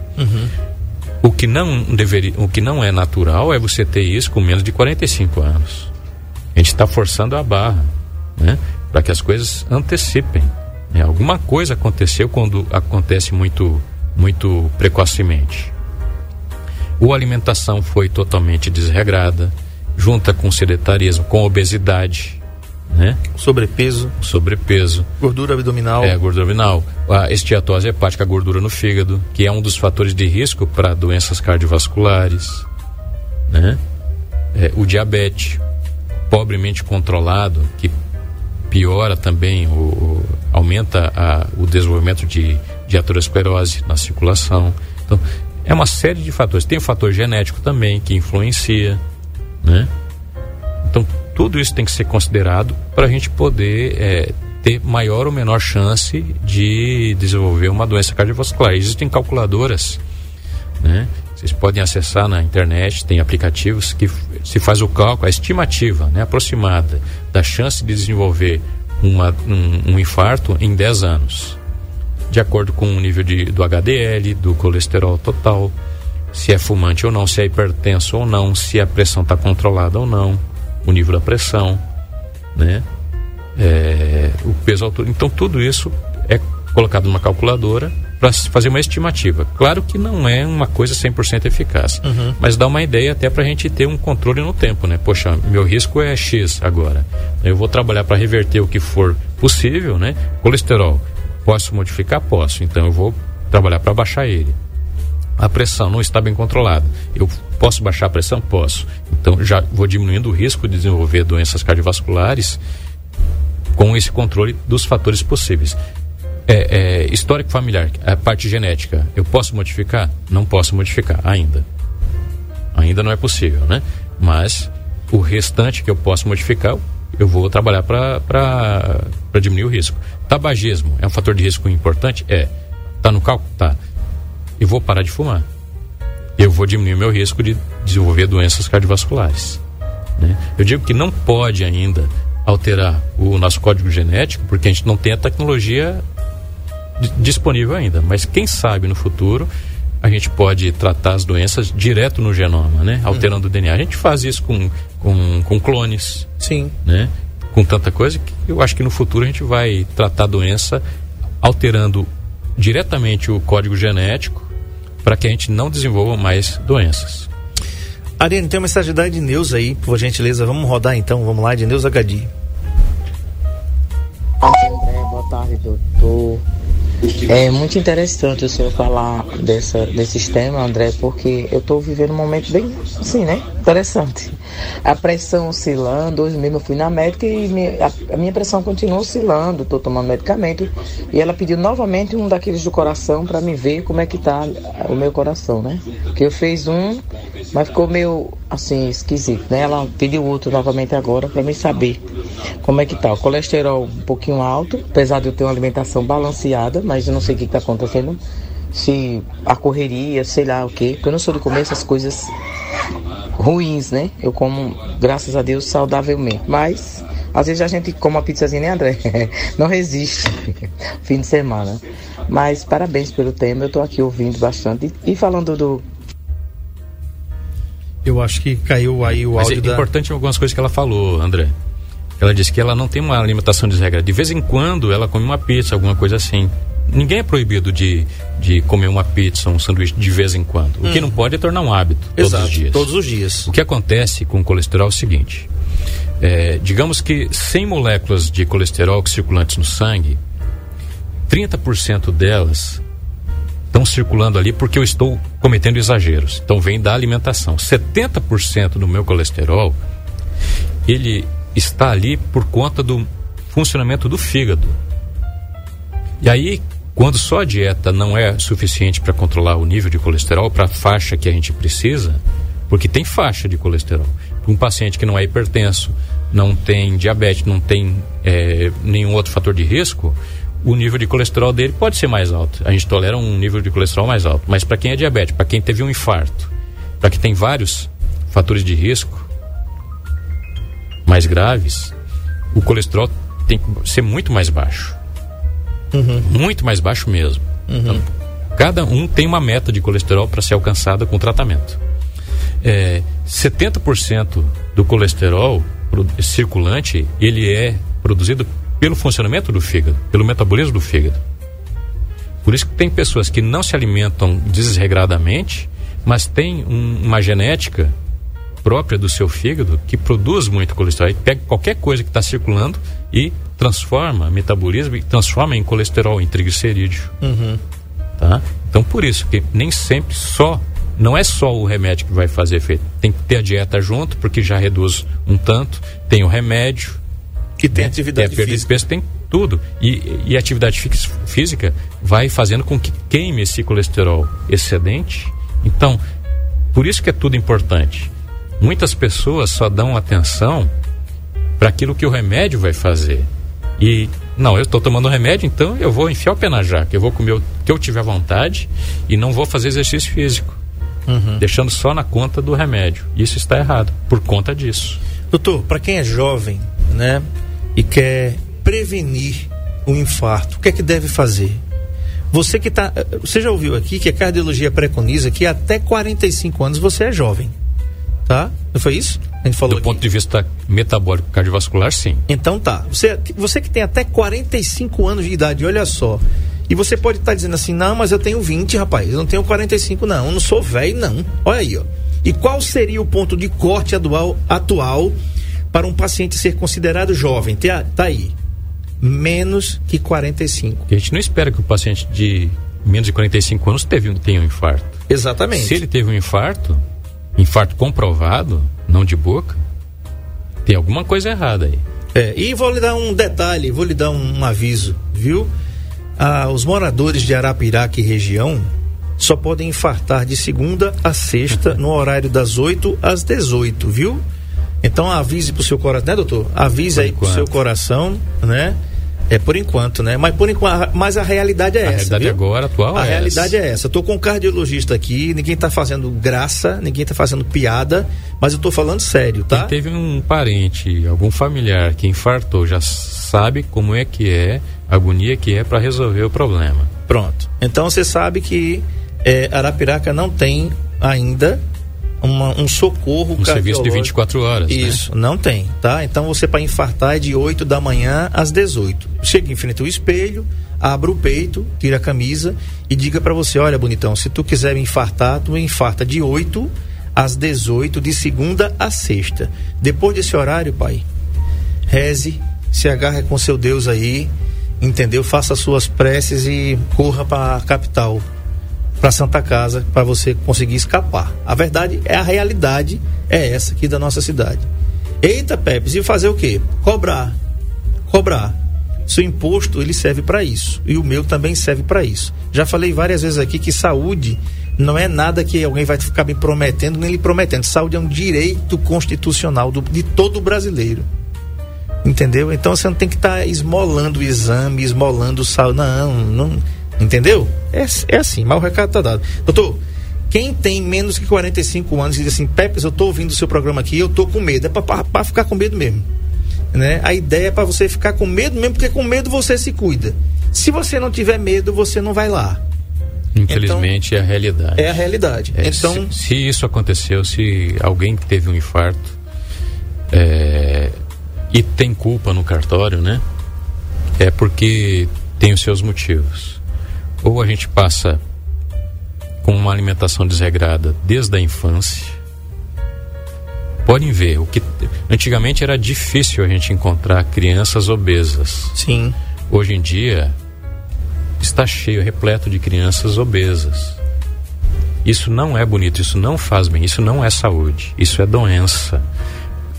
O que não deveria, o que não é natural é você ter isso com menos de 45 anos. A gente está forçando a barra, né? Para que as coisas antecipem. né? Alguma coisa aconteceu quando acontece muito muito precocemente. Ou a alimentação foi totalmente desregrada, junta com sedentarismo, com obesidade, né?
Sobrepeso,
sobrepeso,
gordura abdominal.
É, gordura abdominal. A esteatose hepática, a gordura no fígado, que é um dos fatores de risco para doenças cardiovasculares, né? É, o diabetes, pobremente controlado, que piora também, o, o aumenta a, o desenvolvimento de, de aterosclerose na circulação. Então, é uma série de fatores. Tem o fator genético também que influencia, né? Então, tudo isso tem que ser considerado para a gente poder é, ter maior ou menor chance de desenvolver uma doença cardiovascular. Existem calculadoras, né? Vocês podem acessar na internet, tem aplicativos que se faz o cálculo, a estimativa né, aproximada da chance de desenvolver uma, um, um infarto em 10 anos de acordo com o nível de, do HDL, do colesterol total, se é fumante ou não, se é hipertenso ou não, se a pressão está controlada ou não, o nível da pressão, né? É, o peso altura. Então tudo isso é colocado numa calculadora para fazer uma estimativa. Claro que não é uma coisa 100% eficaz, uhum. mas dá uma ideia até para a gente ter um controle no tempo, né? Poxa, meu risco é X agora. Eu vou trabalhar para reverter o que for possível, né? Colesterol, Posso modificar? Posso. Então eu vou trabalhar para baixar ele. A pressão não está bem controlada. Eu posso baixar a pressão? Posso. Então já vou diminuindo o risco de desenvolver doenças cardiovasculares com esse controle dos fatores possíveis. É, é, histórico familiar, a parte genética, eu posso modificar? Não posso modificar ainda. Ainda não é possível, né? Mas o restante que eu posso modificar, eu vou trabalhar para diminuir o risco. Tabagismo é um fator de risco importante? É. Está no cálculo? Tá. Eu vou parar de fumar. Eu vou diminuir meu risco de desenvolver doenças cardiovasculares. Né? Eu digo que não pode ainda alterar o nosso código genético, porque a gente não tem a tecnologia disponível ainda. Mas quem sabe no futuro a gente pode tratar as doenças direto no genoma, né? Alterando uhum. o DNA. A gente faz isso com, com, com clones.
Sim.
Né? Com tanta coisa que eu acho que no futuro a gente vai tratar a doença alterando diretamente o código genético para que a gente não desenvolva mais doenças.
Ariane, tem uma mensagem da Edneuza aí, por gentileza. Vamos rodar então, vamos lá, Edneuza Gadi.
Boa tarde, doutor. É muito interessante o senhor falar dessa, desses temas, André, porque eu estou vivendo um momento bem, assim, né? Interessante. A pressão oscilando, hoje mesmo eu fui na médica e a, a, minha pressão continua oscilando, estou tomando medicamento e ela pediu novamente um daqueles do coração para me ver como é que tá o meu coração, né? Que eu fiz um, mas ficou meio, assim, esquisito, né? Ela pediu outro novamente agora para me saber como é que tá. O colesterol um pouquinho alto, apesar de eu ter uma alimentação balanceada, mas eu não sei o que está acontecendo. Se a correria, sei lá o que, porque eu não sou de comer essas coisas ruins, né? Eu como, graças a Deus, saudavelmente. Mas às vezes a gente come uma pizzazinha, né, André? Não resiste. Fim de semana. Mas parabéns pelo tema, eu tô aqui ouvindo bastante. E falando do.
Eu acho que caiu aí o
Mas
áudio.
É da... importante algumas coisas que ela falou, André. Ela disse que ela não tem uma alimentação desregrada. De vez em quando ela come uma pizza, alguma coisa assim ninguém é proibido de, de comer uma pizza, um sanduíche de vez em quando. O hum. que não pode é tornar um hábito
Exato,
todos os dias.
Todos os dias.
O que acontece com o colesterol é o seguinte: é, digamos que 100 moléculas de colesterol circulantes no sangue, 30% delas estão circulando ali porque eu estou cometendo exageros. Então vem da alimentação. 70% do meu colesterol ele está ali por conta do funcionamento do fígado. E aí quando só a dieta não é suficiente para controlar o nível de colesterol para a faixa que a gente precisa, porque tem faixa de colesterol. Um paciente que não é hipertenso, não tem diabetes, não tem é, nenhum outro fator de risco, o nível de colesterol dele pode ser mais alto. A gente tolera um nível de colesterol mais alto. Mas para quem é diabético, para quem teve um infarto, para quem tem vários fatores de risco mais graves, o colesterol tem que ser muito mais baixo. Uhum. Muito mais baixo mesmo. Uhum. Então, cada um tem uma meta de colesterol para ser alcançada com tratamento. É, 70% do colesterol circulante ele é produzido pelo funcionamento do fígado, pelo metabolismo do fígado. Por isso que tem pessoas que não se alimentam desregradamente, mas têm um, uma genética própria do seu fígado que produz muito colesterol. E pega qualquer coisa que está circulando e transforma, metabolismo e transforma em colesterol, em triglicerídeo.
Uhum.
Tá? Então por isso que nem sempre só não é só o remédio que vai fazer efeito. Tem que ter a dieta junto, porque já reduz um tanto. Tem o remédio.
Que tem
né?
atividade
tem a perda de
física.
peso, tem tudo. E, e a atividade física vai fazendo com que queime esse colesterol excedente. Então, por isso que é tudo importante. Muitas pessoas só dão atenção para aquilo que o remédio vai fazer. E, não, eu estou tomando remédio, então eu vou enfiar o pé na jaca. Eu vou comer o que eu tiver vontade e não vou fazer exercício físico. Deixando só na conta do remédio. Isso está errado, por conta disso.
Doutor, para quem é jovem, né, e quer prevenir o infarto, o que é que deve fazer? Você que tá, você já ouviu aqui que a cardiologia preconiza que até 45 anos você é jovem, tá? Não foi isso? A gente falou
Do
aqui.
ponto de vista metabólico cardiovascular, sim.
Então tá. Você, você que tem até 45 anos de idade, olha só. E você pode estar dizendo assim: não, mas eu tenho 20, rapaz. Eu não tenho 45, não. Eu não sou velho, não. Olha aí, ó. E qual seria o ponto de corte atual, atual para um paciente ser considerado jovem? Tá, tá aí. Menos que 45.
Porque a gente não espera que o paciente de menos de 45 anos teve, tenha um infarto.
Exatamente.
Se ele teve um infarto, infarto comprovado, não de boca, tem alguma coisa errada aí.
É, e vou lhe dar um detalhe, vou lhe dar um, aviso, viu? Ah, os moradores de Arapiraca e região só podem infartar de segunda a sexta no horário das 8 às 18, viu? Então avise pro seu coração, né, doutor? Avise
Por
aí pro seu coração, né? É por enquanto, né? Mas por enquanto, mas a realidade é
A
essa.
realidade
viu?
agora, atual,
A
é
realidade
essa.
é essa. Eu tô com um cardiologista aqui, ninguém tá fazendo graça, ninguém tá fazendo piada, mas eu tô falando sério, tá?
Quem teve um parente, algum familiar que infartou, já sabe como é que é, a agonia que é para resolver o problema.
Pronto. Então você sabe que é, Arapiraca não tem ainda uma- um socorro
Um serviço de
cardiológico.
24 horas. né?
Isso, não tem, tá? Então você para infartar é de 8 da manhã às 18. Chega em frente ao espelho, abre o peito, tira a camisa e diga para você, olha, bonitão, se tu quiser me infartar, tu me infarta de 8 às 18 de segunda a sexta. Depois desse horário, pai, reze, se agarre com seu Deus aí, entendeu? Faça suas preces e corra para a capital, para Santa Casa, para você conseguir escapar. A verdade é a realidade é essa aqui da nossa cidade. Eita, Pepe, e fazer o quê? Cobrar. Cobrar. Seu imposto ele serve para isso e o meu também serve para isso. Já falei várias vezes aqui que saúde não é nada que alguém vai ficar me prometendo nem lhe prometendo. Saúde é um direito constitucional do, de todo brasileiro. Entendeu? Então você não tem que estar esmolando o exame, esmolando o sal. Não, não. Entendeu? É, é assim, mas o recado tá dado. Doutor, quem tem menos que 45 anos e diz assim, Pepe, eu tô ouvindo o seu programa aqui, eu tô com medo. É pra, pra, pra ficar com medo mesmo. Né? A ideia é para você ficar com medo mesmo, porque com medo você se cuida. Se você não tiver medo, você não vai lá.
Infelizmente é a realidade.
É a realidade.
É,
então,
se, se isso aconteceu, se alguém que teve um infarto é, e tem culpa no cartório, né? É porque tem os seus motivos. Ou a gente passa com uma alimentação desregrada desde a infância. Podem ver, o que antigamente era difícil a gente encontrar crianças obesas.
sim.
Hoje em dia está cheio, repleto de crianças obesas. Isso não é bonito, isso não faz bem, isso não é saúde, isso é doença.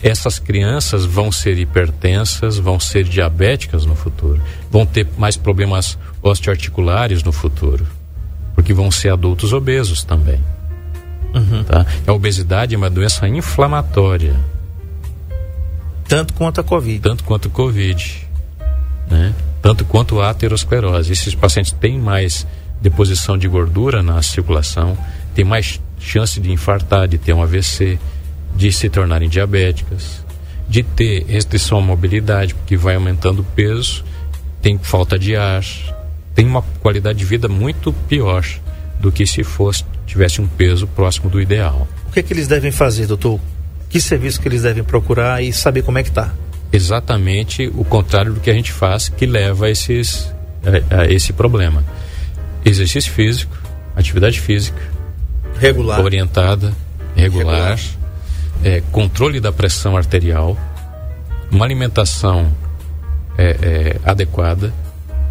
Essas crianças vão ser hipertensas, vão ser diabéticas no futuro, vão ter mais problemas osteoarticulares no futuro, porque vão ser adultos obesos também. Tá? A obesidade é uma doença inflamatória,
Tanto quanto a Covid.
tanto quanto o Covid, né? tanto quanto a aterosclerose. Esses pacientes têm mais deposição de gordura na circulação, têm mais chance de infartar, de ter um AVC, de se tornarem diabéticas, de ter restrição à mobilidade, porque vai aumentando o peso, tem falta de ar, tem uma qualidade de vida muito pior do que se fosse tivesse um peso próximo do ideal.
O que, é que eles devem fazer, doutor? Que serviço que eles devem procurar e saber como é que tá?
exatamente o contrário do que a gente faz que leva a, esses, a, a esse problema. exercício físico, atividade física,
Regular.
orientada, regular, é, controle da pressão arterial, uma alimentação é, é, adequada,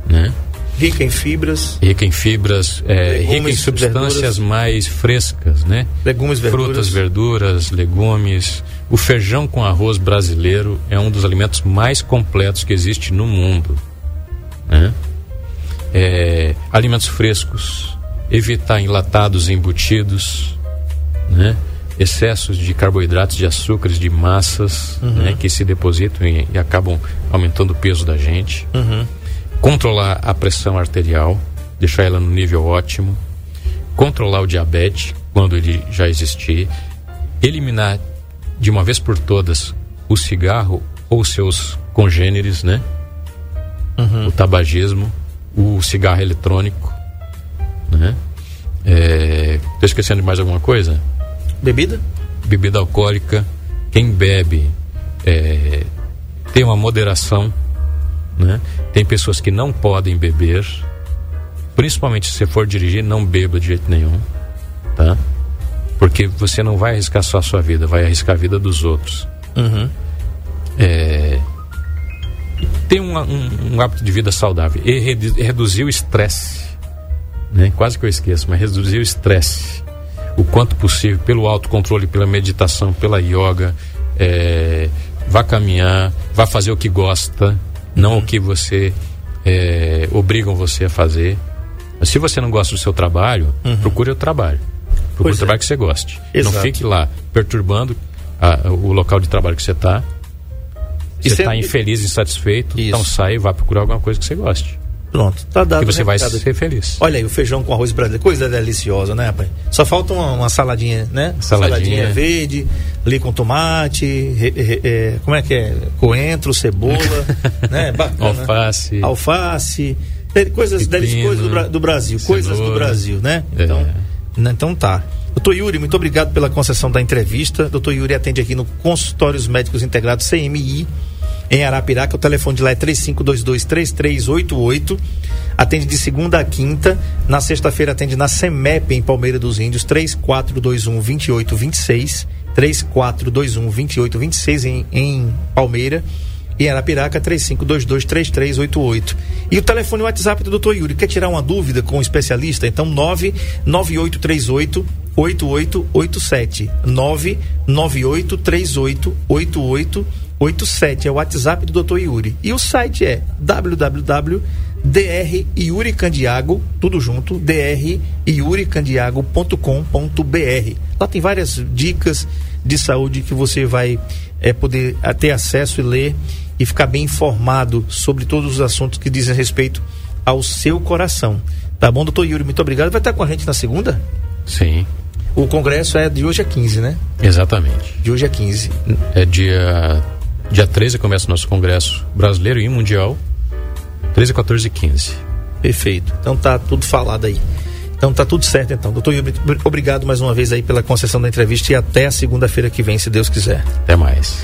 né?
Rica em fibras,
rica em fibras, é, rica em
Legumes,
substâncias
verduras.
mais frescas, né?
legumes, verduras.
Frutas, verduras, legumes. O feijão com arroz brasileiro é um dos alimentos mais completos que existe no mundo. Né? É, alimentos frescos, evitar enlatados e embutidos, né? excessos de carboidratos, de açúcares, de massas né? que se depositam e, e acabam aumentando o peso da gente. Controlar a pressão arterial, deixar ela no nível ótimo. Controlar o diabetes quando ele já existir. Eliminar de uma vez por todas o cigarro ou seus congêneres, né? O tabagismo, o cigarro eletrônico, né? É... Tô esquecendo de mais alguma coisa?
Bebida?
Bebida alcoólica, quem bebe é, tem uma moderação, né? Tem pessoas que não podem beber, principalmente se você for dirigir, não beba de jeito nenhum, tá? Porque você não vai arriscar só a sua vida, vai arriscar a vida dos outros.
Uhum.
É, ter um, um- um hábito de vida saudável e redu- reduzir o estresse. Né? Quase que eu esqueço, mas reduzir o estresse. O quanto possível, pelo autocontrole, pela meditação, pela yoga. é, vá caminhar, vá fazer o que gosta, não o que você é, obrigam você a fazer. Mas se você não gosta do seu trabalho, procure o trabalho. Procure
Pois
o
é.
trabalho que você goste.
Exato.
Não fique lá perturbando a- o local de trabalho que você está. Você
você-
está infeliz, insatisfeito,
Isso.
então sai e vá procurar alguma coisa que você goste.
Pronto, tá dado.
E você
o
vai
aqui.
ser feliz.
Olha aí, o feijão com arroz brasileiro, coisa deliciosa, né, rapaz? Só falta uma, uma saladinha, né?
Saladinha.
verde, ali com tomate, re- re- é, como é que é? Coentro, cebola, né? Bacana.
Alface.
Alface. Coisas
Pepino,
deliciosas do, Bra- do Brasil, coisas do. Brasil, né?
É.
Então, né, então tá. Doutor Yuri, muito obrigado pela concessão da entrevista. Doutor Yuri atende aqui no Consultórios Médicos Integrados CMI, em Arapiraca. O telefone de lá é 3522-3388. Atende de segunda a quinta. Na sexta-feira atende na SEMEP, em Palmeira dos Índios, 3421-2826. 3421-2826 em, em Palmeira. E Arapiraca, 3522-3388. E o telefone WhatsApp do Dr. Yuri. Quer tirar uma dúvida com o especialista? Então, 99838 8887. 99838 8887. É o WhatsApp do Dr. Yuri. E o site é www dr Yuri Candiago, tudo junto, driuricandiago.com.br. Lá tem várias dicas de saúde que você vai eh, poder eh, ter acesso e ler e ficar bem informado sobre todos os assuntos que dizem respeito ao seu coração. Tá bom, doutor Yuri? Muito obrigado. Vai estar com a gente na segunda?
Sim,
O congresso é de hoje a 15, né?
exatamente.
De hoje a 15.
É dia, dia 13 começa o nosso congresso brasileiro e mundial. 13, 14 e 15.
Perfeito. Então tá tudo falado aí. Então tá tudo certo então. Doutor obrigado mais uma vez aí pela concessão da entrevista e até a segunda-feira que vem, se Deus quiser.
Até mais.